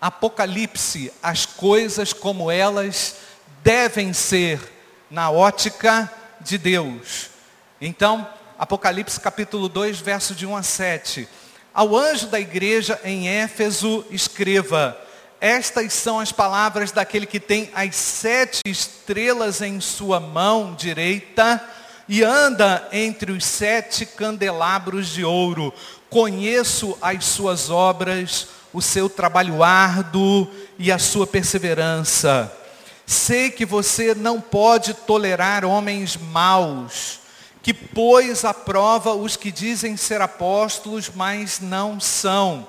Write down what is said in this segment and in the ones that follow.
Apocalipse as coisas como elas devem ser na ótica de Deus. Então, Apocalipse capítulo 2, verso de 1 a 7. Ao anjo da igreja em Éfeso, escreva: Estas são as palavras daquele que tem as sete estrelas em sua mão direita e anda entre os sete candelabros de ouro. Conheço as suas obras, o seu trabalho árduo e a sua perseverança. Sei que você não pode tolerar homens maus, que pôs à prova os que dizem ser apóstolos, mas não são.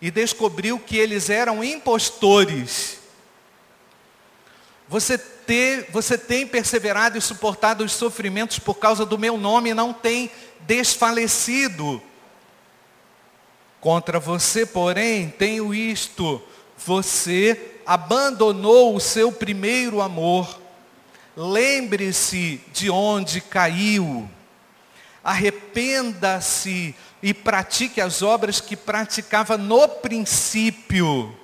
E descobriu que eles eram impostores. Você, ter, você tem perseverado e suportado os sofrimentos por causa do meu nome não tem desfalecido. Contra você, porém, tenho isto: você abandonou o seu primeiro amor, lembre-se de onde caiu, arrependa-se e pratique as obras que praticava no princípio.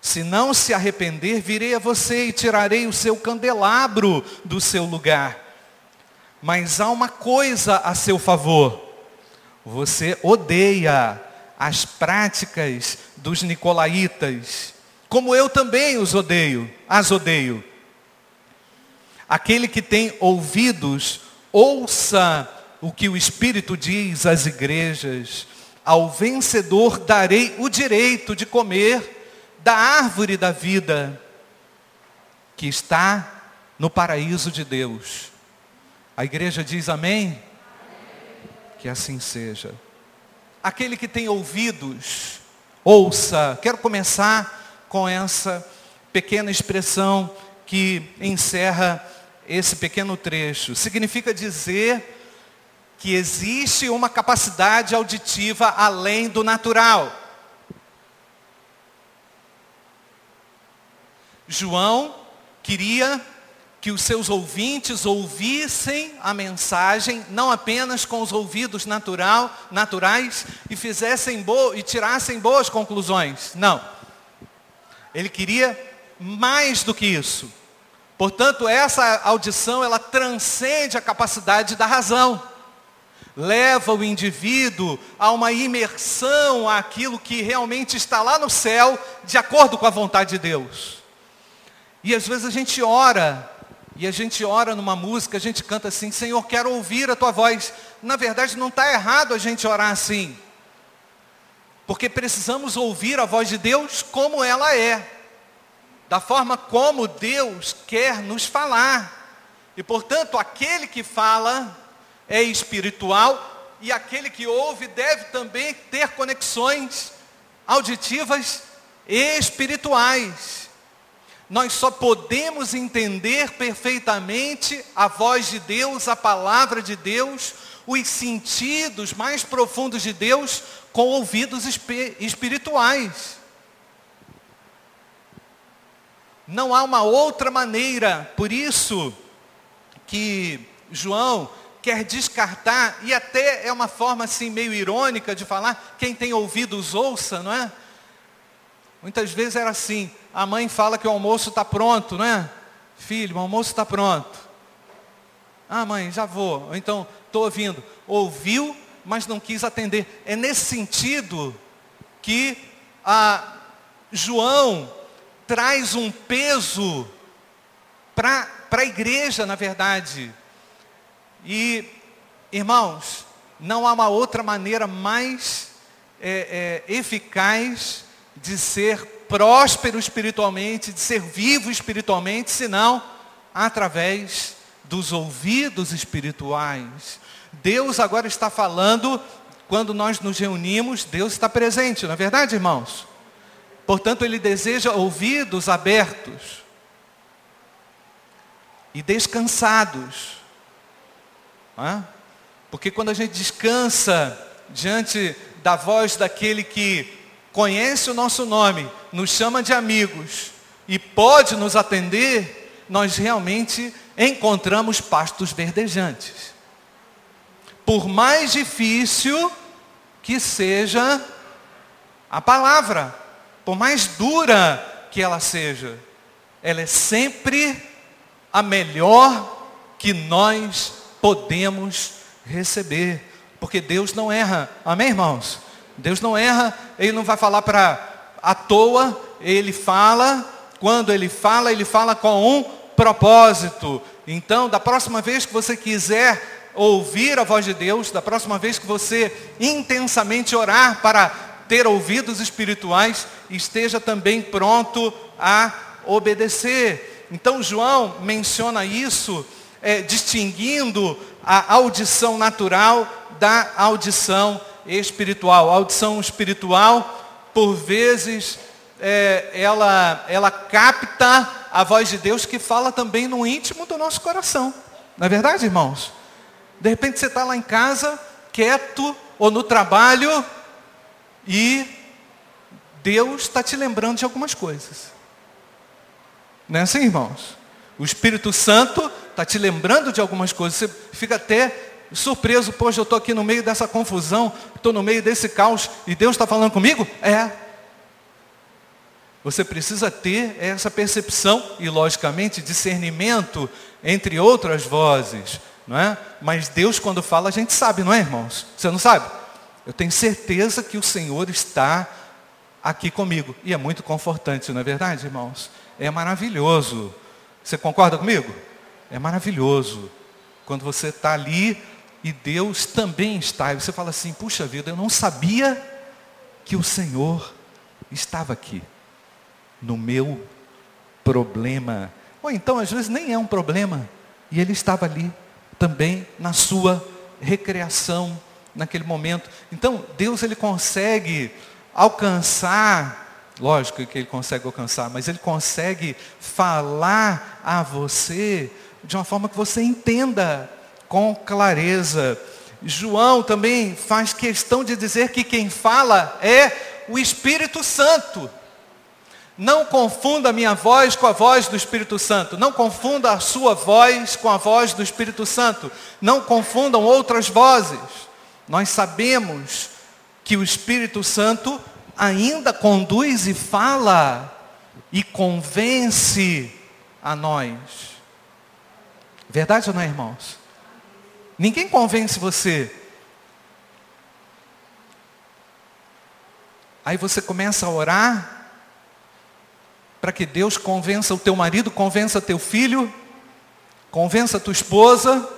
Se não se arrepender, virei a você e tirarei o seu candelabro do seu lugar. Mas há uma coisa a seu favor. Você odeia as práticas dos nicolaítas, como eu também os odeio, as odeio. Aquele que tem ouvidos, ouça o que o Espírito diz às igrejas. Ao vencedor darei o direito de comer da árvore da vida que está no paraíso de Deus. A igreja diz amém? Que assim seja. Aquele que tem ouvidos, ouça. Quero começar com essa pequena expressão que encerra esse pequeno trecho. Significa dizer que existe uma capacidade auditiva além do natural. João queria que os seus ouvintes ouvissem a mensagem, não apenas com os ouvidos natural, naturais, e fizessem e tirassem boas conclusões. Não. Ele queria mais do que isso. Portanto, essa audição, ela transcende a capacidade da razão. Leva o indivíduo a uma imersão àquilo que realmente está lá no céu, de acordo com a vontade de Deus. E às vezes a gente ora e a gente ora numa música, a gente canta assim, Senhor, quero ouvir a tua voz. Na verdade, não está errado a gente orar assim. Porque precisamos ouvir a voz de Deus como ela é. Da forma como Deus quer nos falar. E portanto, aquele que fala é espiritual e aquele que ouve deve também ter conexões auditivas espirituais. Nós só podemos entender perfeitamente a voz de Deus, a palavra de Deus, os sentidos mais profundos de Deus com ouvidos espirituais. Não há uma outra maneira, por isso que João quer descartar, e até é uma forma assim meio irônica de falar, quem tem ouvidos ouça, não é? Muitas vezes era assim, a mãe fala que o almoço está pronto, não é? Filho, o almoço está pronto. Ah, mãe, já vou. Ou então, estou ouvindo. Ouviu, mas não quis atender. É nesse sentido que a João traz um peso para a igreja, na verdade. E, irmãos, não há uma outra maneira mais é, é, eficaz de ser próspero espiritualmente, de ser vivo espiritualmente, senão através dos ouvidos espirituais. Deus agora está falando, quando nós nos reunimos, Deus está presente, não é verdade, irmãos? Portanto, Ele deseja ouvidos abertos e descansados. Porque quando a gente descansa diante da voz daquele que conhece o nosso nome, nos chama de amigos e pode nos atender, nós realmente encontramos pastos verdejantes. Por mais difícil que seja a palavra, por mais dura que ela seja, ela é sempre a melhor que nós podemos receber. Porque Deus não erra. Amém, irmãos? Deus não erra, Ele não vai falar para à toa, Ele fala, quando Ele fala, Ele fala com um propósito. Então, da próxima vez que você quiser ouvir a voz de Deus, da próxima vez que você intensamente orar para ter ouvidos espirituais, esteja também pronto a obedecer. Então, João menciona isso, é, distinguindo a audição natural da audição espiritual. A audição espiritual, por vezes, é, ela, ela capta a voz de Deus que fala também no íntimo do nosso coração. Não é verdade, irmãos? De repente você está lá em casa, quieto, ou no trabalho, e Deus está te lembrando de algumas coisas. Não é assim, irmãos? O Espírito Santo está te lembrando de algumas coisas. Você fica até surpreso, poxa, eu estou aqui no meio dessa confusão, estou no meio desse caos, e Deus está falando comigo? É. Você precisa ter essa percepção e, logicamente, discernimento entre outras vozes, não é? Mas Deus, quando fala, a gente sabe, não é, irmãos? Você não sabe? Eu tenho certeza que o Senhor está aqui comigo. E é muito confortante, não é verdade, irmãos? É maravilhoso. Você concorda comigo? É maravilhoso. Quando você está ali e Deus também está. E você fala assim, puxa vida, eu não sabia que o Senhor estava aqui no meu problema. Ou então, às vezes, nem é um problema. E ele estava ali também na sua recreação naquele momento. Então, Deus ele consegue alcançar, lógico que ele consegue alcançar, mas ele consegue falar a você de uma forma que você entenda com clareza. João também faz questão de dizer que quem fala é o Espírito Santo. Não confunda a minha voz com a voz do Espírito Santo. Não confunda a sua voz com a voz do Espírito Santo. Não confundam outras vozes. Nós sabemos que o Espírito Santo ainda conduz e fala e convence a nós. Verdade ou não, é, irmãos? Ninguém convence você. Aí você começa a orar para que Deus convença o teu marido, convença teu filho, convença tua esposa.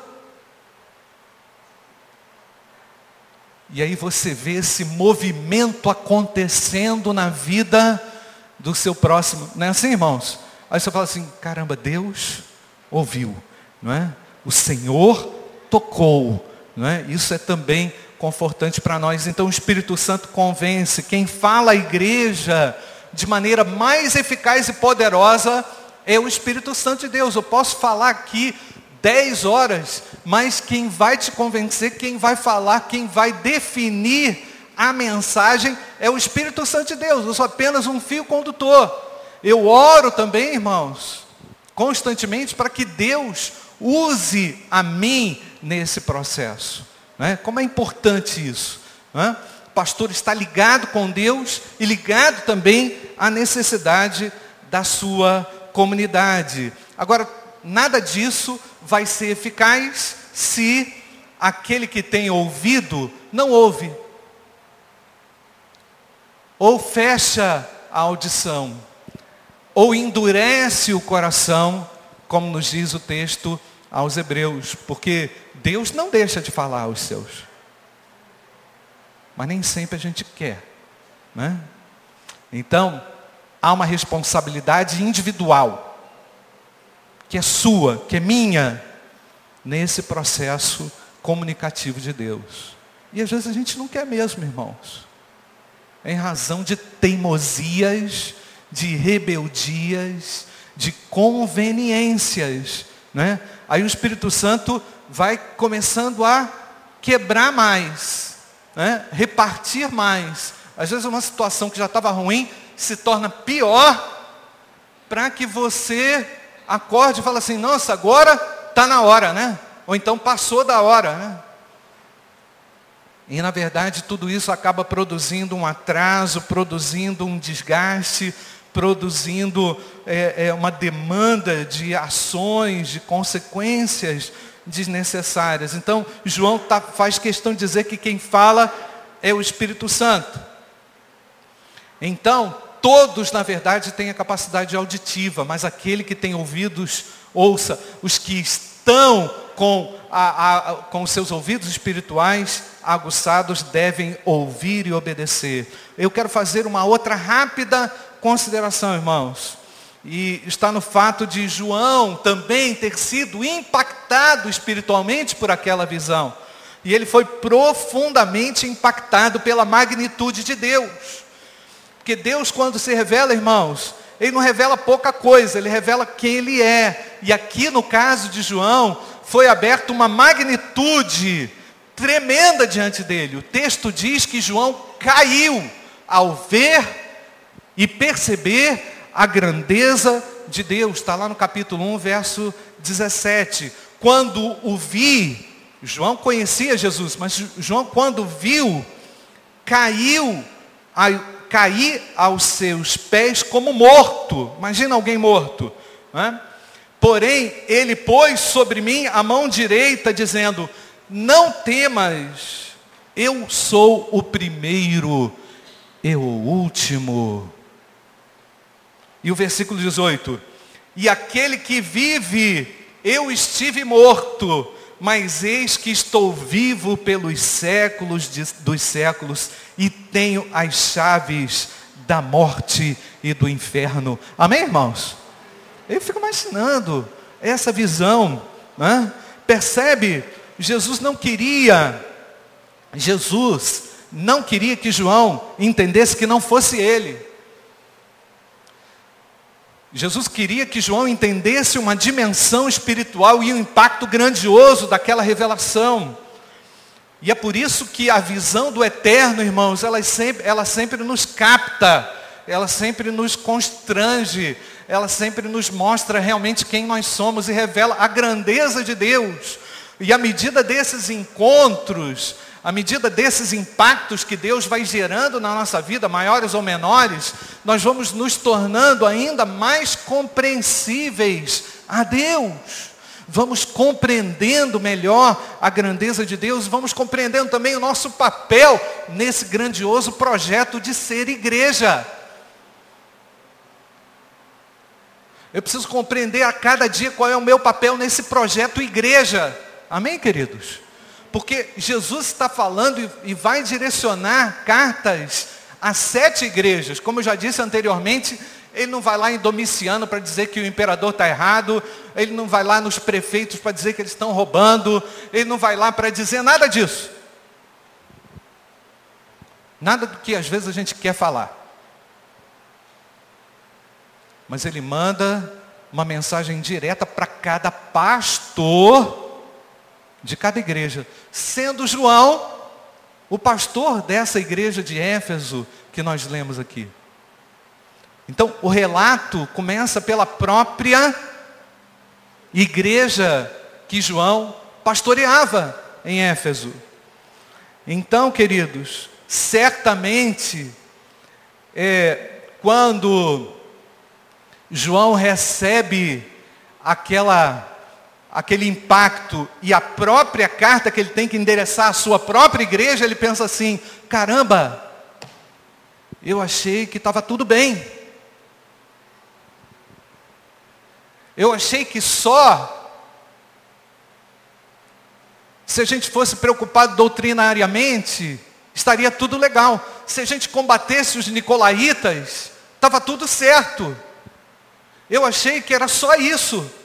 E aí você vê esse movimento acontecendo na vida do seu próximo. Não é assim, irmãos? Aí você fala assim, caramba, Deus ouviu, não é? O Senhor tocou, não é? Isso é também confortante para nós. Então o Espírito Santo convence. Quem fala a igreja de maneira mais eficaz e poderosa é o Espírito Santo de Deus. Eu posso falar aqui 10 horas, mas quem vai te convencer, quem vai falar, quem vai definir a mensagem é o Espírito Santo de Deus. Eu sou apenas um fio condutor. Eu oro também, irmãos, constantemente para que Deus use a mim nesse processo. Né? Como é importante isso. Né? O pastor está ligado com Deus e ligado também à necessidade da sua comunidade. Agora, nada disso vai ser eficaz se aquele que tem ouvido não ouve. Ou fecha a audição, ou endurece o coração, como nos diz o texto aos Hebreus, porque Deus não deixa de falar aos seus. Mas nem sempre a gente quer. Né? Então, há uma responsabilidade individual que é sua, que é minha, nesse processo comunicativo de Deus. E às vezes a gente não quer mesmo, irmãos. Em razão de teimosias, de rebeldias, de conveniências. Né? Aí o Espírito Santo vai começando a quebrar mais, né? repartir mais. Às vezes uma situação que já estava ruim se torna pior para que você acorde e fala assim, nossa, agora está na hora, né? Ou então passou da hora, né? E na verdade tudo isso acaba produzindo um atraso, produzindo um desgaste, produzindo é, é, uma demanda de ações, de consequências desnecessárias. Então, João tá, faz questão de dizer que quem fala é o Espírito Santo. Então, todos, na verdade, têm a capacidade auditiva, mas aquele que tem ouvidos, ouça. Os que estão com, a, a, com seus ouvidos espirituais aguçados devem ouvir e obedecer. Eu quero fazer uma outra rápida consideração, irmãos. E está no fato de João também ter sido impactado espiritualmente por aquela visão. E ele foi profundamente impactado pela magnitude de Deus. Porque Deus, quando se revela, irmãos, ele não revela pouca coisa, ele revela quem ele é. E aqui no caso de João, foi aberta uma magnitude tremenda diante dele. O texto diz que João caiu ao ver e perceber a grandeza de Deus. Está lá no capítulo 1, verso 17. Quando o vi, João conhecia Jesus, mas João quando viu, caiu, cair aos seus pés como morto. Imagina alguém morto. Né? Porém, ele pôs sobre mim a mão direita, dizendo, não temas, eu sou o primeiro e o último. E o versículo 18: E aquele que vive, eu estive morto, mas eis que estou vivo pelos séculos de, dos séculos e tenho as chaves da morte e do inferno. Amém, irmãos? Eu fico imaginando essa visão, né? percebe? Jesus não queria, Jesus não queria que João entendesse que não fosse ele. Jesus queria que João entendesse uma dimensão espiritual e um impacto grandioso daquela revelação. E é por isso que a visão do eterno, irmãos, ela sempre, ela sempre nos capta, ela sempre nos constrange, ela sempre nos mostra realmente quem nós somos e revela a grandeza de Deus. E à medida desses encontros, à medida desses impactos que Deus vai gerando na nossa vida, maiores ou menores, nós vamos nos tornando ainda mais compreensíveis a Deus. Vamos compreendendo melhor a grandeza de Deus, vamos compreendendo também o nosso papel nesse grandioso projeto de ser igreja. Eu preciso compreender a cada dia qual é o meu papel nesse projeto igreja. Amém, queridos? Porque Jesus está falando e vai direcionar cartas a sete igrejas. Como eu já disse anteriormente, ele não vai lá em Domiciano para dizer que o imperador está errado, ele não vai lá nos prefeitos para dizer que eles estão roubando, ele não vai lá para dizer nada disso. Nada do que às vezes a gente quer falar. Mas ele manda uma mensagem direta para cada pastor de cada igreja, sendo João o pastor dessa igreja de Éfeso que nós lemos aqui. Então, o relato começa pela própria igreja que João pastoreava em Éfeso. Então, queridos, certamente, é, quando João recebe aquela aquele impacto e a própria carta que ele tem que endereçar à sua própria igreja, ele pensa assim: caramba, eu achei que estava tudo bem. Eu achei que só se a gente fosse preocupado doutrinariamente, estaria tudo legal. Se a gente combatesse os nicolaítas, estava tudo certo. Eu achei que era só isso.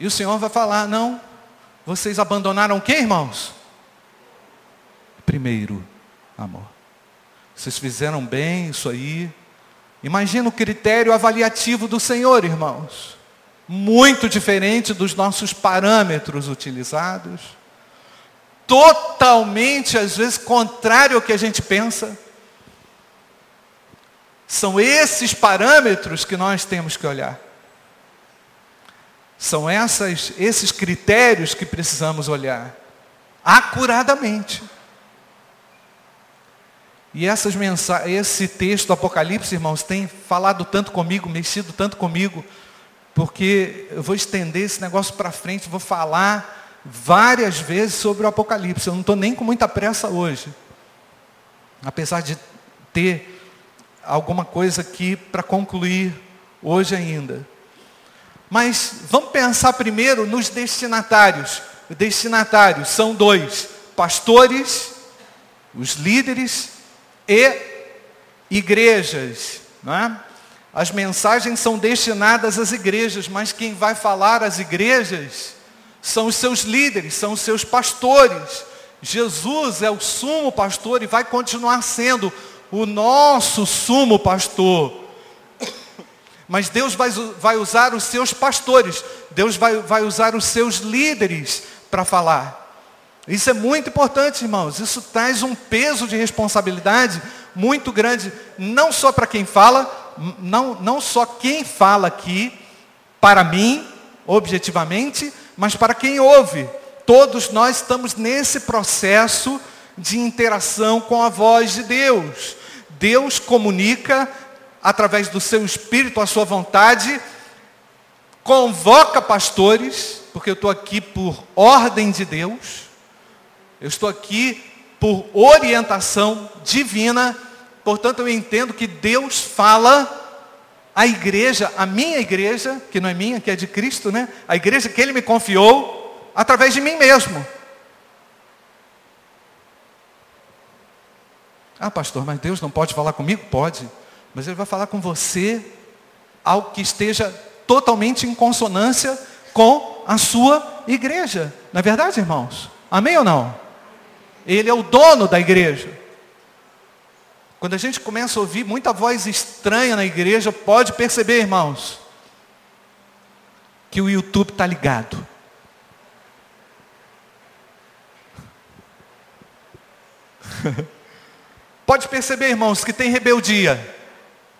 E o Senhor vai falar: não, vocês abandonaram o que, irmãos? Primeiro, amor. Vocês fizeram bem isso aí. Imagina o critério avaliativo do Senhor, irmãos. Muito diferente dos nossos parâmetros utilizados. Totalmente, às vezes, contrário ao que a gente pensa. São esses parâmetros que nós temos que olhar. São essas, esses critérios que precisamos olhar. acuradamente. E essas esse texto do Apocalipse, irmãos, tem falado tanto comigo, mexido tanto comigo, porque eu vou estender esse negócio para frente, vou falar várias vezes sobre o Apocalipse. Eu não estou nem com muita pressa hoje, apesar de ter alguma coisa aqui para concluir hoje ainda. Mas vamos pensar primeiro nos destinatários. Os destinatários são dois: pastores, os líderes e igrejas. Não é? As mensagens são destinadas às igrejas, mas quem vai falar às igrejas são os seus líderes, são os seus pastores. Jesus é o sumo pastor e vai continuar sendo o nosso sumo pastor. Mas Deus vai, vai usar os seus pastores, Deus vai, vai usar os seus líderes para falar. Isso é muito importante, irmãos. Isso traz um peso de responsabilidade muito grande, não só para quem fala, não, não só quem fala aqui, para mim, objetivamente, mas para quem ouve. Todos nós estamos nesse processo de interação com a voz de Deus. Deus comunica através do seu espírito a sua vontade, convoca pastores, porque eu estou aqui por ordem de Deus, eu estou aqui por orientação divina, portanto eu entendo que Deus fala à igreja, a minha igreja, que não é minha, que é de Cristo, né? A igreja que Ele me confiou, através de mim mesmo. Ah, pastor, mas Deus não pode falar comigo? Pode. Mas Ele vai falar com você algo que esteja totalmente em consonância com a sua igreja. Não é verdade, irmãos? Amém ou não? Ele é o dono da igreja. Quando a gente começa a ouvir muita voz estranha na igreja, pode perceber, irmãos, que o YouTube está ligado. Pode perceber, irmãos, que tem rebeldia.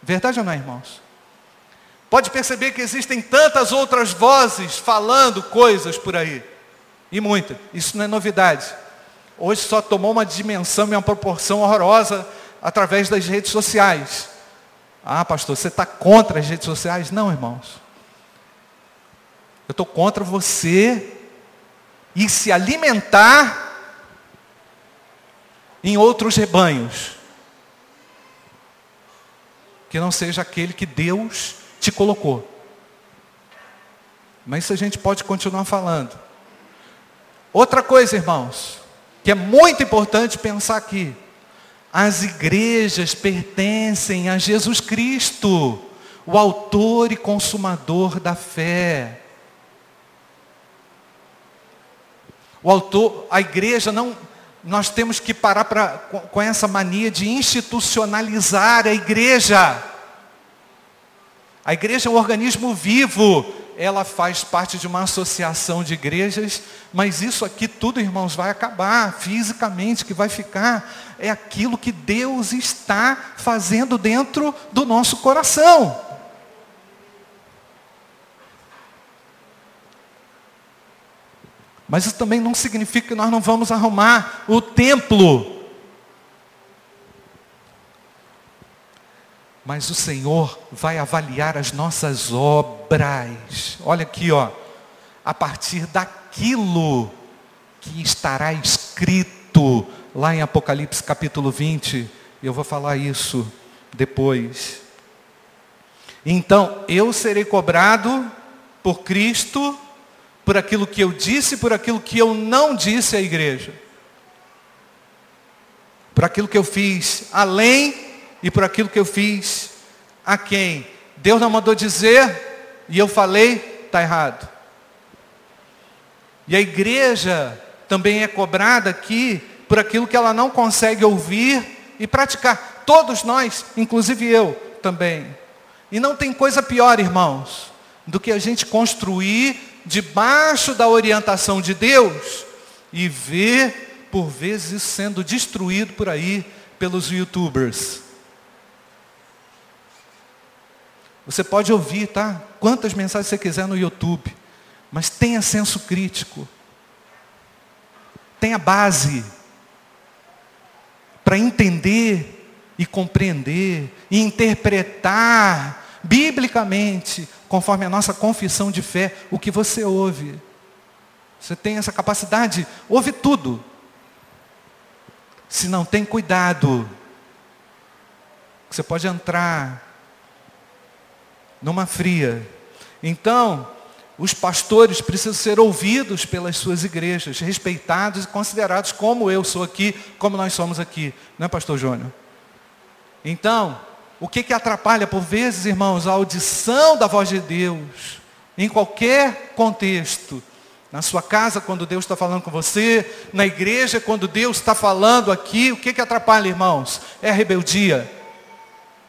Verdade ou não, irmãos? Pode perceber que existem tantas outras vozes falando coisas por aí. E muitas. Isso não é novidade. Hoje só tomou uma dimensão e uma proporção horrorosa através das redes sociais. Ah, pastor, você está contra as redes sociais? Não, irmãos. Eu estou contra você e se alimentar em outros rebanhos que não seja aquele que Deus te colocou. Mas isso a gente pode continuar falando. Outra coisa, irmãos, que é muito importante pensar aqui. As igrejas pertencem a Jesus Cristo, o autor e consumador da fé. O autor, a igreja não, nós temos que parar pra, com, essa mania de institucionalizar a igreja. A igreja é um organismo vivo, ela faz parte de uma associação de igrejas, mas isso aqui tudo, irmãos, vai acabar fisicamente, que vai ficar é aquilo que Deus está fazendo dentro do nosso coração. Mas isso também não significa que nós não vamos arrumar o templo. Mas o Senhor vai avaliar as nossas obras. Olha aqui, ó. A partir daquilo que estará escrito lá em Apocalipse capítulo 20. Eu vou falar isso depois. Então, eu serei cobrado por Cristo por aquilo que eu disse, por aquilo que eu não disse à igreja. Por aquilo que eu fiz além e por aquilo que eu fiz a quem. Deus não mandou dizer e eu falei, está errado. E a igreja também é cobrada aqui por aquilo que ela não consegue ouvir e praticar. Todos nós, inclusive eu também. E não tem coisa pior, irmãos, do que a gente construir debaixo da orientação de Deus e ver, por vezes, sendo destruído por aí pelos youtubers. Você pode ouvir, tá? Quantas mensagens você quiser no YouTube, mas tenha senso crítico. tenha base para entender e compreender e interpretar biblicamente, conforme a nossa confissão de fé, o que você ouve. Você tem essa capacidade, ouve tudo. Se não tem cuidado, você pode entrar numa fria. Então, os pastores precisam ser ouvidos pelas suas igrejas, respeitados e considerados como eu sou aqui, como nós somos aqui. Não é, pastor Júnior? Então, o que, que atrapalha, por vezes, irmãos, a audição da voz de Deus, em qualquer contexto, na sua casa, quando Deus está falando com você, na igreja, quando Deus está falando aqui, o que, que atrapalha, irmãos? É rebeldia.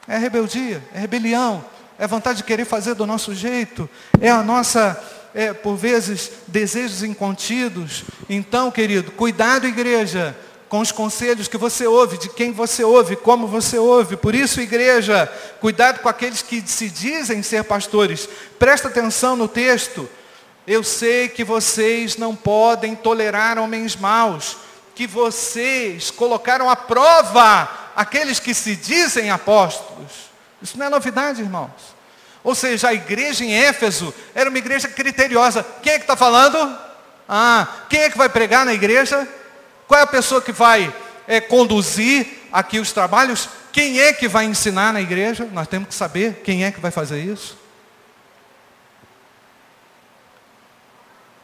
É rebeldia, é rebelião, é vontade de querer fazer do nosso jeito, é a nossa, é, por vezes, desejos incontidos. Então, querido, cuidado, igreja, com os conselhos que você ouve, de quem você ouve, como você ouve. Por isso, igreja, cuidado com aqueles que se dizem ser pastores. Presta atenção no texto. Eu sei que vocês não podem tolerar homens maus, que vocês colocaram à prova aqueles que se dizem apóstolos. Isso não é novidade, irmãos. Ou seja, a igreja em Éfeso era uma igreja criteriosa. Quem é que está falando? Ah, quem é que vai pregar na igreja? Qual é a pessoa que vai é, conduzir aqui os trabalhos? Quem é que vai ensinar na igreja? Nós temos que saber quem é que vai fazer isso.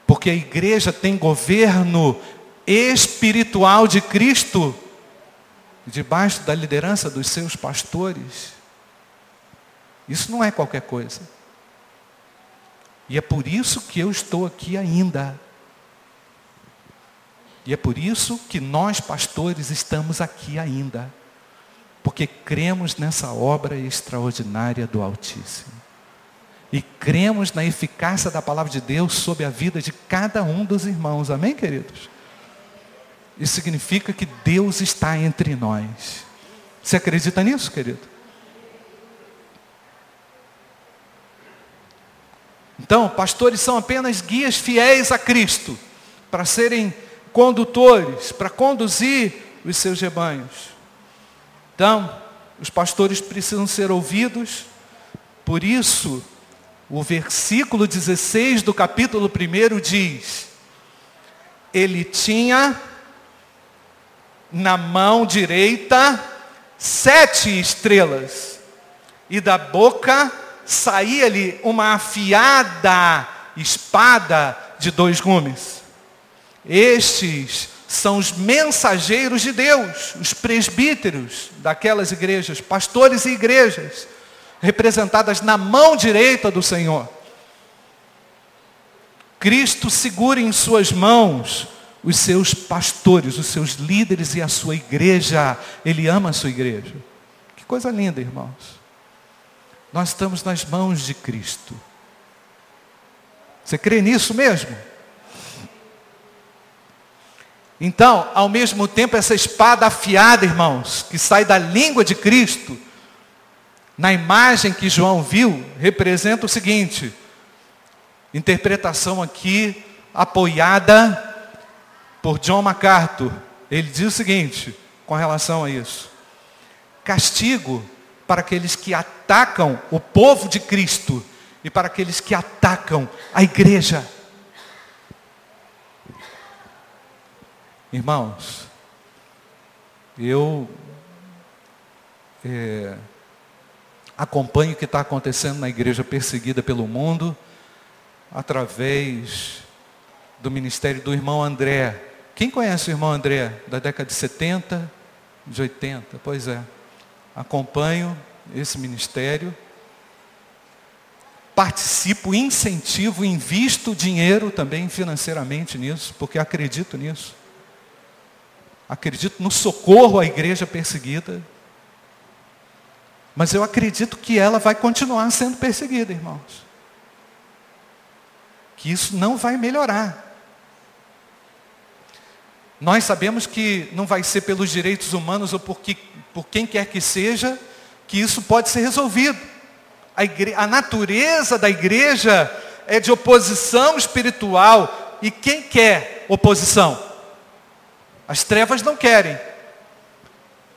Porque a igreja tem governo espiritual de Cristo, debaixo da liderança dos seus pastores. Isso não é qualquer coisa. E é por isso que eu estou aqui ainda. E é por isso que nós, pastores, estamos aqui ainda. Porque cremos nessa obra extraordinária do Altíssimo. E cremos na eficácia da palavra de Deus sobre a vida de cada um dos irmãos. Amém, queridos? Isso significa que Deus está entre nós. Você acredita nisso, querido? Então, pastores são apenas guias fiéis a Cristo, para serem condutores, para conduzir os seus rebanhos. Então, os pastores precisam ser ouvidos, por isso, o versículo 16 do capítulo 1 diz: Ele tinha na mão direita sete estrelas, e da boca saía-lhe uma afiada espada de dois gumes. Estes são os mensageiros de Deus, os presbíteros daquelas igrejas, pastores e igrejas, representadas na mão direita do Senhor. Cristo segura em suas mãos os seus pastores, os seus líderes e a sua igreja. Ele ama a sua igreja. Que coisa linda, irmãos. Nós estamos nas mãos de Cristo. Você crê nisso mesmo? Então, ao mesmo tempo, essa espada afiada, irmãos, que sai da língua de Cristo, na imagem que João viu, representa o seguinte: interpretação aqui apoiada por John MacArthur. Ele diz o seguinte com relação a isso: castigo para aqueles que atacam o povo de Cristo e para aqueles que atacam a igreja. Irmãos, eu é, acompanho o que está acontecendo na igreja perseguida pelo mundo através do ministério do irmão André. Quem conhece o irmão André da década de 70, de 80? Pois é acompanho esse ministério, participo, incentivo, invisto dinheiro também financeiramente nisso, porque acredito nisso. Acredito no socorro à igreja perseguida. Mas eu acredito que ela vai continuar sendo perseguida, irmãos. Que isso não vai melhorar. Nós sabemos que não vai ser pelos direitos humanos ou porque por quem quer que seja, que isso pode ser resolvido. A, igre... a natureza da igreja é de oposição espiritual. E quem quer oposição? As trevas não querem.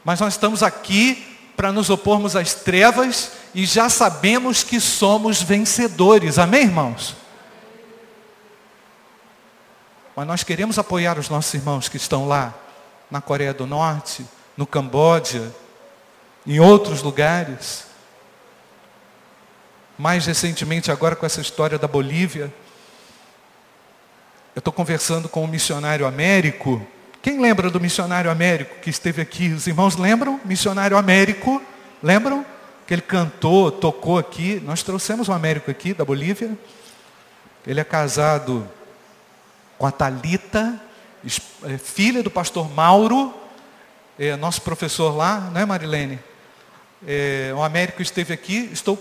Mas nós estamos aqui para nos opormos às trevas e já sabemos que somos vencedores. Amém, irmãos? Mas nós queremos apoiar os nossos irmãos que estão lá na Coreia do Norte, no Camboja, em outros lugares. Mais recentemente, agora com essa história da Bolívia, eu estou conversando com um missionário américo. Quem lembra do missionário américo que esteve aqui? Os irmãos lembram? Missionário américo, lembram? Que ele cantou, tocou aqui. Nós trouxemos um américo aqui da Bolívia. Ele é casado com a Talita, é, filha do pastor Mauro, é, nosso professor lá, não é Marilene? É, o Américo esteve aqui, estou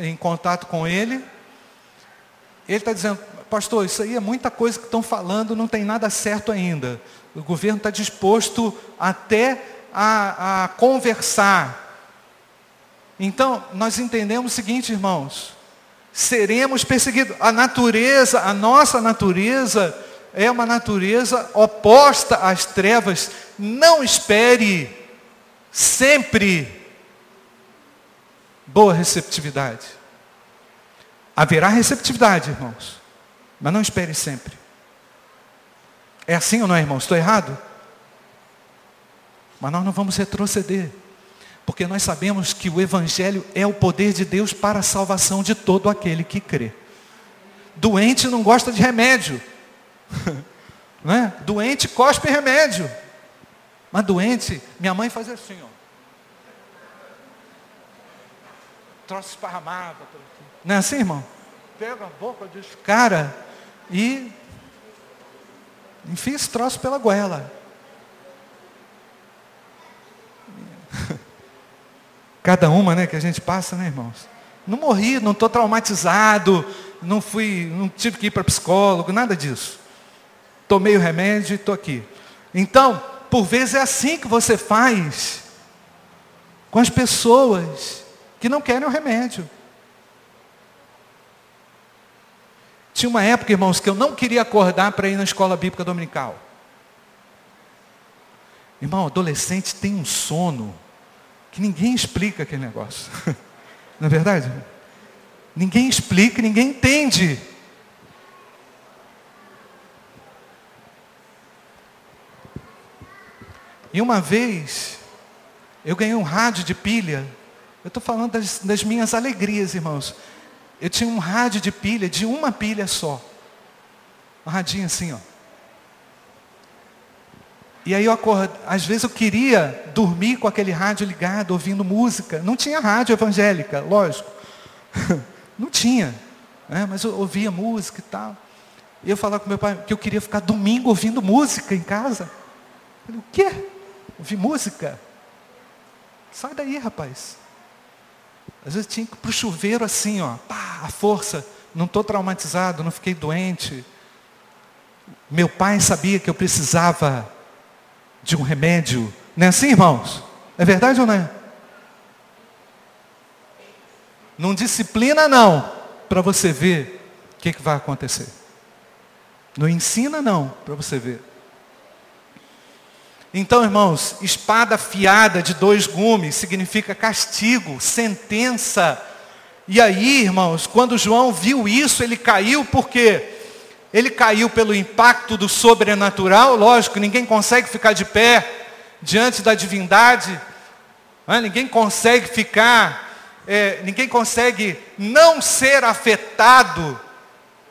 em contato com ele. Ele está dizendo, pastor, isso aí é muita coisa que estão falando, não tem nada certo ainda. O governo está disposto até a, a conversar. Então, nós entendemos o seguinte, irmãos, seremos perseguidos. A natureza, a nossa natureza, é uma natureza oposta às trevas. Não espere sempre boa receptividade. Haverá receptividade, irmãos, mas não espere sempre. É assim ou não é, irmãos? Estou errado? Mas nós não vamos retroceder, porque nós sabemos que o Evangelho é o poder de Deus para a salvação de todo aquele que crê. Doente não gosta de remédio, né? Doente cospe remédio. Mas doente, minha mãe fazia assim, ó. Troço esparramava. Não é assim, irmão? Pega a boca desse cara e enfia esse troço pela goela. Cada uma, né, que a gente passa, né, irmãos? Não morri, não estou traumatizado, não fui, não tive que ir para psicólogo, nada disso tomei o remédio e estou aqui. Então, por vezes é assim que você faz com as pessoas que não querem o remédio. Tinha uma época, irmãos, que eu não queria acordar para ir na escola bíblica dominical. Irmão, adolescente tem um sono que ninguém explica aquele negócio. Não é verdade? Ninguém explica, ninguém entende. E uma vez, eu ganhei um rádio de pilha. Eu estou falando das, das, minhas alegrias, irmãos. Eu tinha um rádio de pilha, de uma pilha só. Um radinho assim, ó. E aí eu acordo, às vezes eu queria dormir com aquele rádio ligado, ouvindo música. Não tinha rádio evangélica, lógico. Não tinha. Né? Mas eu ouvia música e tal. E eu falava com meu pai que eu queria ficar domingo ouvindo música em casa. Falei, o quê? ouvir música. Sai daí, rapaz. Às vezes tinha que ir para o chuveiro assim, ó, pá, a força. Não estou traumatizado, não fiquei doente. Meu pai sabia que eu precisava de um remédio. Não é assim, irmãos? É verdade ou não é? Não disciplina não, para você ver o que, que vai acontecer. Não ensina não, para você ver. Então, irmãos, espada afiada de dois gumes significa castigo, sentença. E aí, irmãos, quando João viu isso, ele caiu porque ele caiu pelo impacto do sobrenatural, lógico, ninguém consegue ficar de pé diante da divindade, né? ninguém consegue ficar, é, ninguém consegue não ser afetado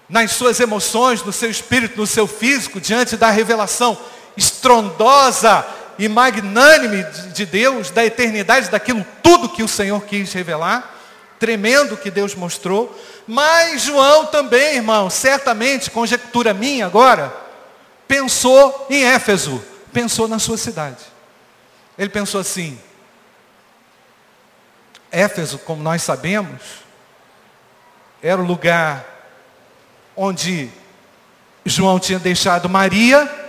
nas suas emoções, no seu espírito, no seu físico, diante da revelação estrondosa e magnânime de Deus, da eternidade, daquilo tudo que o Senhor quis revelar, tremendo que Deus mostrou. Mas João também, irmão, certamente, conjectura minha agora, pensou em Éfeso, pensou na sua cidade. Ele pensou assim: Éfeso, como nós sabemos, era o lugar onde João tinha deixado Maria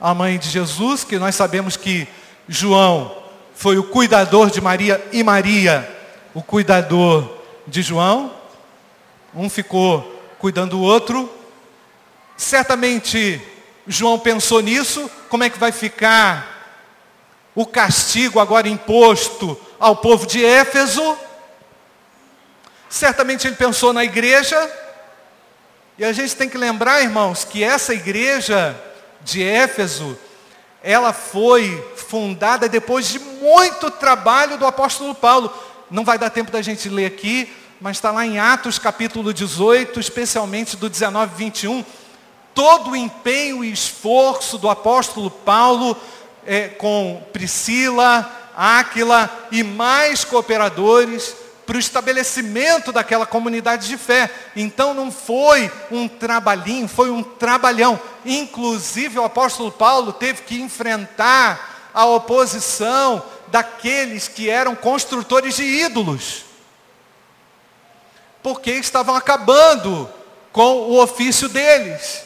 a mãe de Jesus, que nós sabemos que João foi o cuidador de Maria e Maria o cuidador de João. Um ficou cuidando do outro. Certamente João pensou nisso, como é que vai ficar o castigo agora imposto ao povo de Éfeso? Certamente ele pensou na igreja, e a gente tem que lembrar, irmãos, que essa igreja de Éfeso, ela foi fundada depois de muito trabalho do apóstolo Paulo. Não vai dar tempo da gente ler aqui, mas está lá em Atos capítulo 18, especialmente do 19 e 21, todo o empenho e esforço do apóstolo Paulo é, com Priscila, Áquila e mais cooperadores para o estabelecimento daquela comunidade de fé. Então não foi um trabalhinho, foi um trabalhão. Inclusive o apóstolo Paulo teve que enfrentar a oposição daqueles que eram construtores de ídolos. Porque estavam acabando com o ofício deles.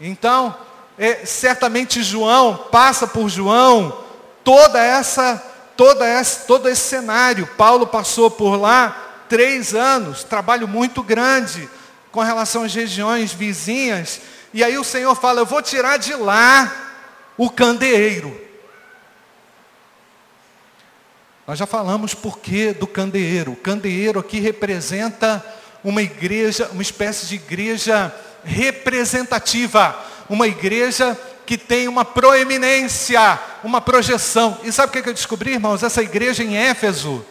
Então, é, certamente João, passa por João, toda essa toda essa, todo esse cenário. Paulo passou por lá três anos, trabalho muito grande com relação às regiões vizinhas. E aí o Senhor fala, eu vou tirar de lá o candeeiro. Nós já falamos por que do candeeiro. O candeeiro aqui representa uma igreja, uma espécie de igreja representativa, uma igreja que tem uma proeminência, uma projeção. E sabe o que eu descobri, irmãos? Essa igreja em Éfeso,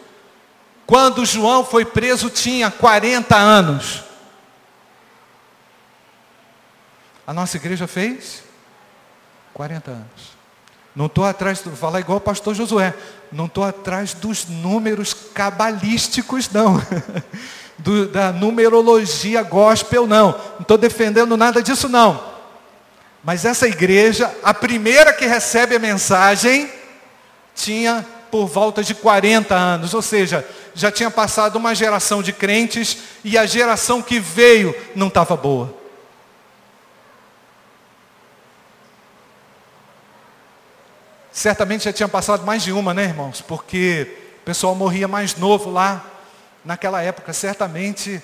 quando João foi preso, tinha 40 anos. A nossa igreja fez 40 anos. Não estou atrás, vou falar igual o pastor Josué, não estou atrás dos números cabalísticos, não. Do, da numerologia gospel, não. Não estou defendendo nada disso, não. Mas essa igreja, a primeira que recebe a mensagem, tinha por volta de 40 anos, ou seja, já tinha passado uma geração de crentes e a geração que veio não estava boa. Certamente já tinha passado mais de uma, né, irmãos? Porque o pessoal morria mais novo lá naquela época. Certamente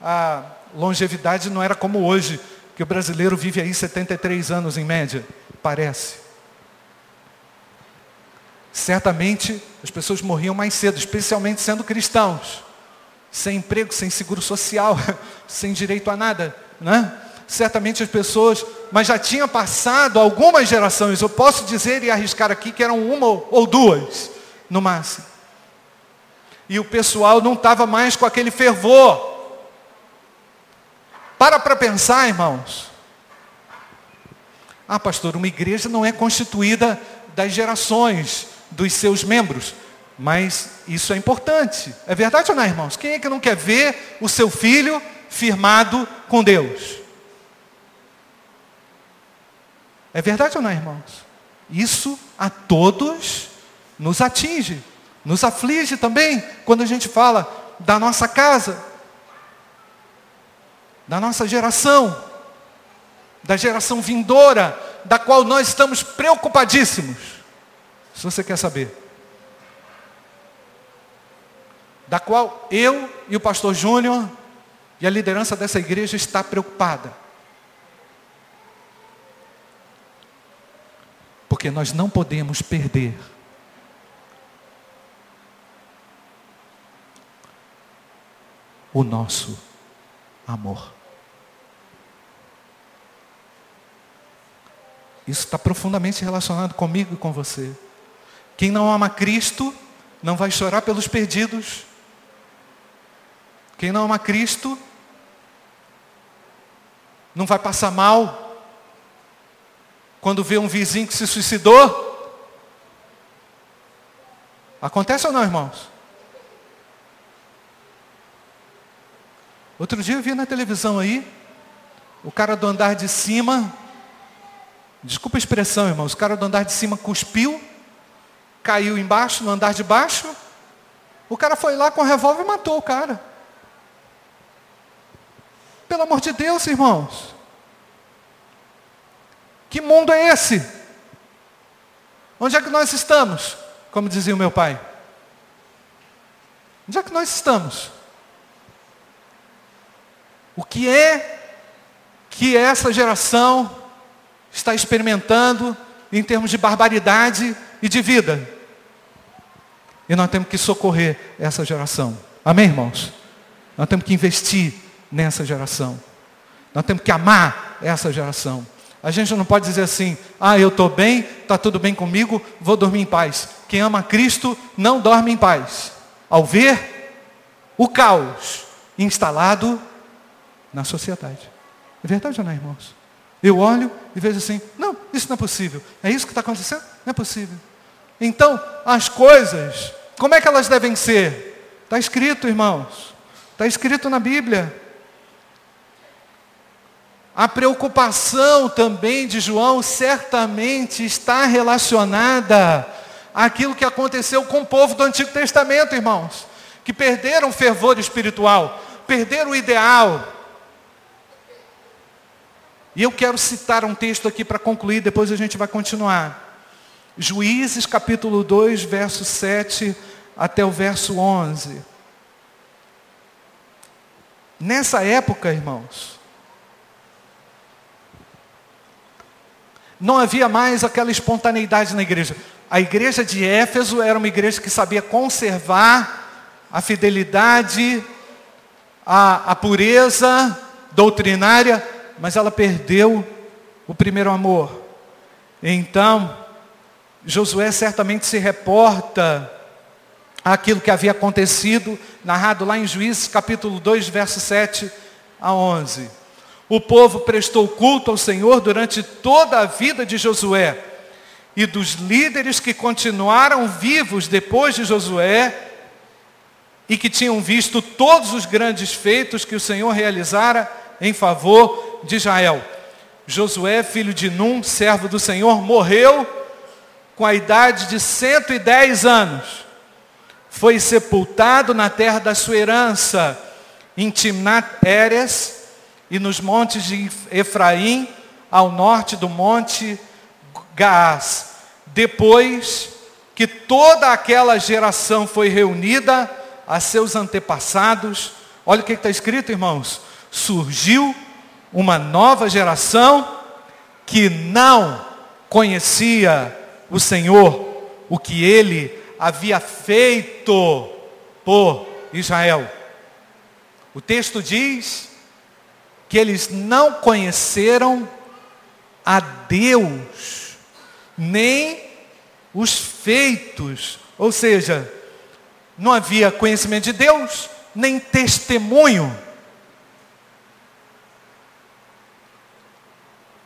a longevidade não era como hoje que o brasileiro vive aí 73 anos em média, parece. Certamente as pessoas morriam mais cedo, especialmente sendo cristãos, sem emprego, sem seguro social, sem direito a nada, né? Certamente as pessoas, mas já tinha passado algumas gerações, eu posso dizer e arriscar aqui que eram uma ou duas, no máximo. E o pessoal não estava mais com aquele fervor, para para pensar, irmãos. Ah, pastor, uma igreja não é constituída das gerações dos seus membros. Mas isso é importante. É verdade ou não, irmãos? Quem é que não quer ver o seu filho firmado com Deus? É verdade ou não, irmãos? Isso a todos nos atinge, nos aflige também, quando a gente fala da nossa casa, da nossa geração, da geração vindoura, da qual nós estamos preocupadíssimos. Se você quer saber. Da qual eu e o pastor Júnior e a liderança dessa igreja está preocupada. Porque nós não podemos perder o nosso amor. Isso está profundamente relacionado comigo e com você. Quem não ama Cristo não vai chorar pelos perdidos. Quem não ama Cristo não vai passar mal quando vê um vizinho que se suicidou. Acontece ou não, irmãos? Outro dia eu vi na televisão aí, o cara do andar de cima Desculpa a expressão, irmãos. O cara do andar de cima cuspiu, caiu embaixo, no andar de baixo. O cara foi lá com o revólver e matou o cara. Pelo amor de Deus, irmãos. Que mundo é esse? Onde é que nós estamos? Como dizia o meu pai. Onde é que nós estamos? O que é que essa geração está experimentando em termos de barbaridade e de vida. E nós temos que socorrer essa geração. Amém, irmãos? Nós temos que investir nessa geração. Nós temos que amar essa geração. A gente não pode dizer assim, ah, eu estou bem, está tudo bem comigo, vou dormir em paz. Quem ama Cristo não dorme em paz. Ao ver o caos instalado na sociedade. É verdade ou não, irmãos? Eu olho e vejo assim, não, isso não é possível. É isso que está acontecendo? Não é possível. Então, as coisas, como é que elas devem ser? Está escrito, irmãos. Está escrito na Bíblia. A preocupação também de João certamente está relacionada àquilo que aconteceu com o povo do Antigo Testamento, irmãos, que perderam o fervor espiritual, perderam o ideal. E eu quero citar um texto aqui para concluir, depois a gente vai continuar. Juízes capítulo 2, verso 7 até o verso 11. Nessa época, irmãos, não havia mais aquela espontaneidade na igreja. A igreja de Éfeso era uma igreja que sabia conservar a fidelidade, a, a pureza doutrinária, mas ela perdeu o primeiro amor. Então, Josué certamente se reporta aquilo que havia acontecido, narrado lá em Juízes capítulo 2, verso 7 a 11. O povo prestou culto ao Senhor durante toda a vida de Josué. E dos líderes que continuaram vivos depois de Josué e que tinham visto todos os grandes feitos que o Senhor realizara em favor de Israel. Josué, filho de Num, servo do Senhor, morreu com a idade de 110 anos. Foi sepultado na terra da sua herança, em Timnat Eres, e nos montes de Efraim, ao norte do monte Gaás. Depois que toda aquela geração foi reunida a seus antepassados, olha o que está escrito, irmãos. Surgiu uma nova geração que não conhecia o Senhor, o que ele havia feito por Israel. O texto diz que eles não conheceram a Deus, nem os feitos, ou seja, não havia conhecimento de Deus, nem testemunho.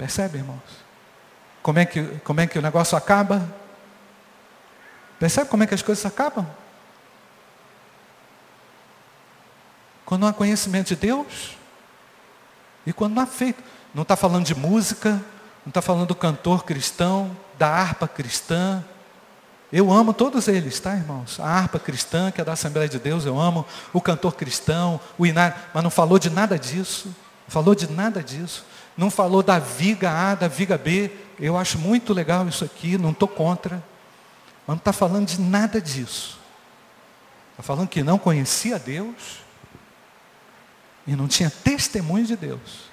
Percebe, irmãos? Como é que, como é que o negócio acaba? Percebe como é que as coisas acabam? Quando não há conhecimento de Deus, e quando não há feito, não está falando de música, não está falando do cantor cristão, da harpa cristã. Eu amo todos eles, tá, irmãos? A harpa cristã, que é da Assembleia de Deus, eu amo. O cantor cristão, o inário, mas não falou de nada disso. Falou de nada disso. Não falou da viga A, da viga B. Eu acho muito legal isso aqui, não estou contra. Mas não está falando de nada disso. Está falando que não conhecia Deus e não tinha testemunho de Deus.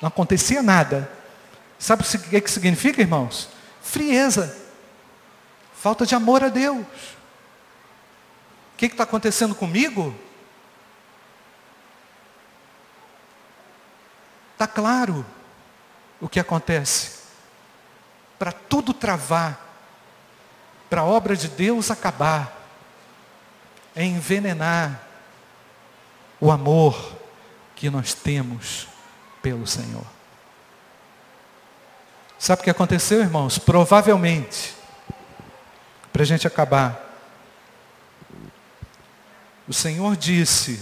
Não acontecia nada. Sabe o que, que significa, irmãos? Frieza. Falta de amor a Deus. O que está acontecendo comigo? Está claro o que acontece. Para tudo travar, para a obra de Deus acabar, é envenenar o amor que nós temos pelo Senhor. Sabe o que aconteceu, irmãos? Provavelmente, para a gente acabar, o Senhor disse,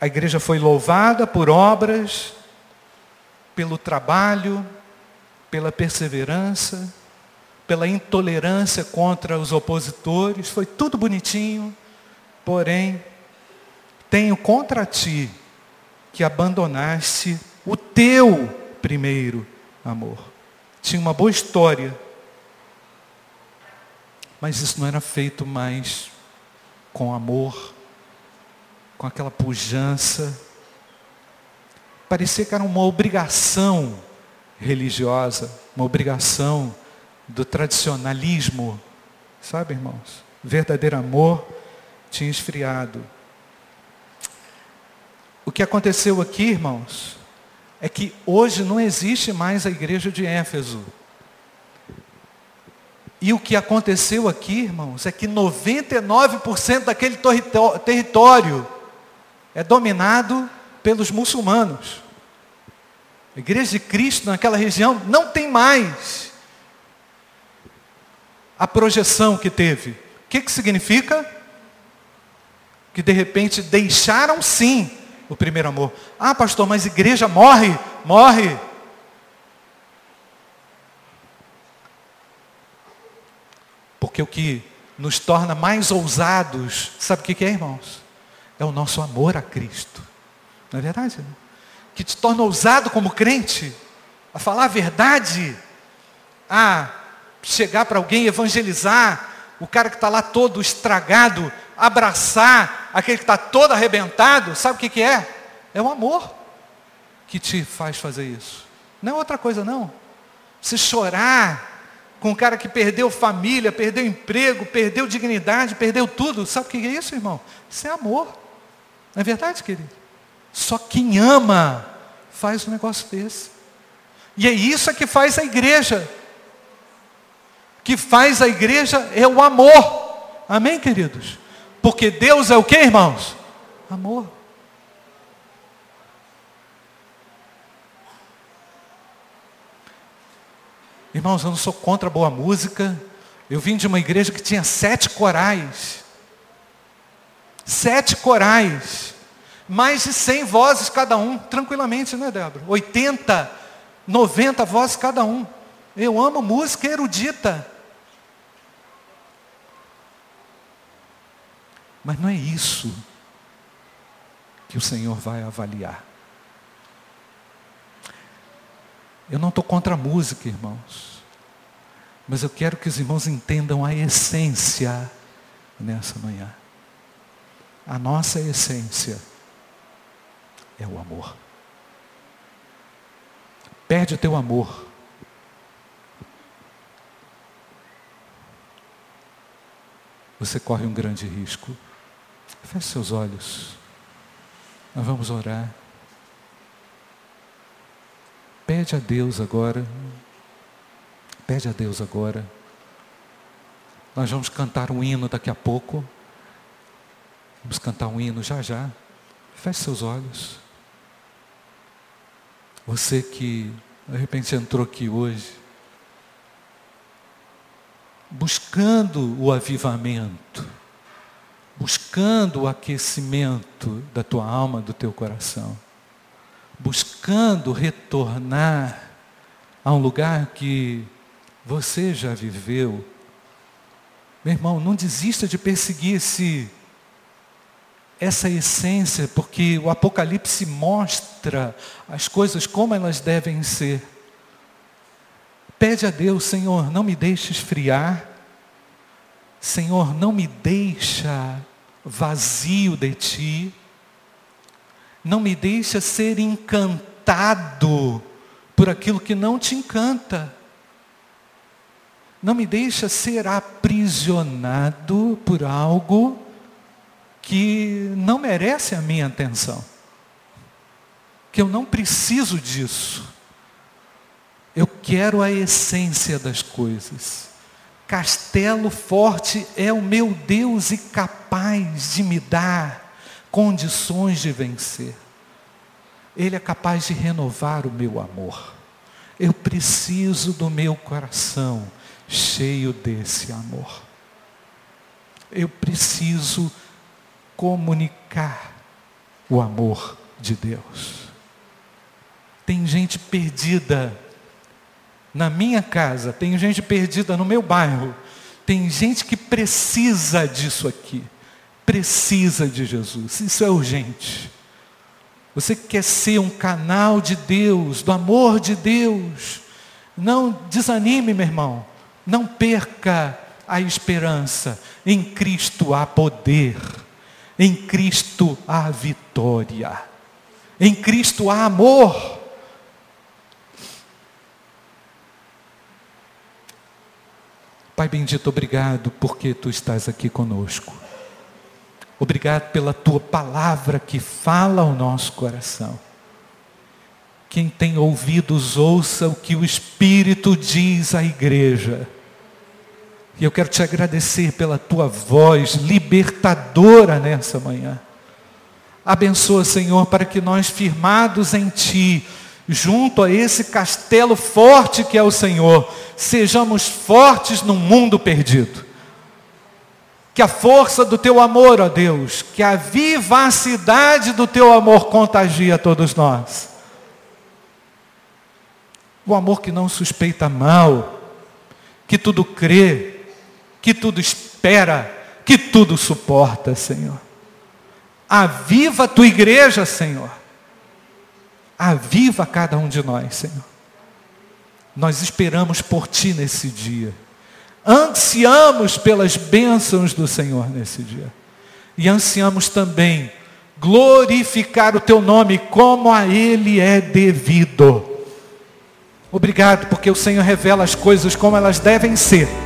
a igreja foi louvada por obras, pelo trabalho, pela perseverança, pela intolerância contra os opositores, foi tudo bonitinho, porém tenho contra ti que abandonaste o teu primeiro amor. Tinha uma boa história, mas isso não era feito mais com amor, com aquela pujança. parecia que era uma obrigação religiosa, uma obrigação do tradicionalismo. Sabe, irmãos? verdadeiro amor tinha esfriado. O que aconteceu aqui, irmãos, é que hoje não existe mais a igreja de Éfeso. E o que aconteceu aqui, irmãos, é que 99% daquele território é dominado pelos muçulmanos. A igreja de Cristo naquela região não tem mais a projeção que teve. O que, que significa? Que de repente deixaram sim o primeiro amor. Ah, pastor, mas igreja morre, morre. Porque o que nos torna mais ousados, sabe o que é, irmãos? É o nosso amor a Cristo. Não é verdade? Que te torna ousado como crente, a falar a verdade, a chegar para alguém, evangelizar, o cara que está lá todo estragado, abraçar aquele que está todo arrebentado, sabe o que, que é? É o amor que te faz fazer isso. Não é outra coisa não. Se chorar com um cara que perdeu família, perdeu emprego, perdeu dignidade, perdeu tudo, sabe o que é isso, irmão? Isso é amor. Não é verdade, querido? Só quem ama faz um negócio desse. E é isso que faz a igreja. Que faz a igreja é o amor. Amém, queridos? Porque Deus é o que, irmãos? Amor. Irmãos, eu não sou contra boa música. Eu vim de uma igreja que tinha sete corais. Sete corais. Mais de 100 vozes cada um, tranquilamente, né, Débora? 80, 90 vozes cada um. Eu amo música erudita. Mas não é isso que o Senhor vai avaliar. Eu não estou contra a música, irmãos. Mas eu quero que os irmãos entendam a essência nessa manhã. A nossa essência é o amor. Perde o teu amor. Você corre um grande risco. Feche seus olhos. Nós vamos orar. Pede a Deus agora. Pede a Deus agora. Nós vamos cantar um hino daqui a pouco. Vamos cantar um hino já já. Feche seus olhos. Você que de repente entrou aqui hoje, buscando o avivamento, buscando o aquecimento da tua alma, do teu coração, buscando retornar a um lugar que você já viveu. Meu irmão, não desista de perseguir esse essa essência, porque o Apocalipse mostra as coisas como elas devem ser. Pede a Deus, Senhor, não me deixe esfriar. Senhor, não me deixa vazio de ti. Não me deixa ser encantado por aquilo que não te encanta. Não me deixa ser aprisionado por algo que não merece a minha atenção, que eu não preciso disso. Eu quero a essência das coisas. Castelo forte é o meu Deus e capaz de me dar condições de vencer. Ele é capaz de renovar o meu amor. Eu preciso do meu coração cheio desse amor. Eu preciso comunicar o amor de Deus. Tem gente perdida na minha casa, tem gente perdida no meu bairro, tem gente que precisa disso aqui, precisa de Jesus, isso é urgente. Você quer ser um canal de Deus, do amor de Deus, não desanime, meu irmão, não perca a esperança, em Cristo há poder. Em Cristo há vitória. Em Cristo há amor. Pai bendito, obrigado porque tu estás aqui conosco. Obrigado pela tua palavra que fala ao nosso coração. Quem tem ouvidos, ouça o que o Espírito diz à igreja. E eu quero te agradecer pela tua voz libertadora nessa manhã. Abençoa, Senhor, para que nós, firmados em Ti, junto a esse castelo forte que é o Senhor, sejamos fortes no mundo perdido. Que a força do Teu amor, ó Deus, que a vivacidade do Teu amor contagie a todos nós o amor que não suspeita mal, que tudo crê, que tudo espera, que tudo suporta, Senhor. Aviva a tua igreja, Senhor. Aviva cada um de nós, Senhor. Nós esperamos por ti nesse dia. Ansiamos pelas bênçãos do Senhor nesse dia. E ansiamos também glorificar o teu nome como a ele é devido. Obrigado, porque o Senhor revela as coisas como elas devem ser.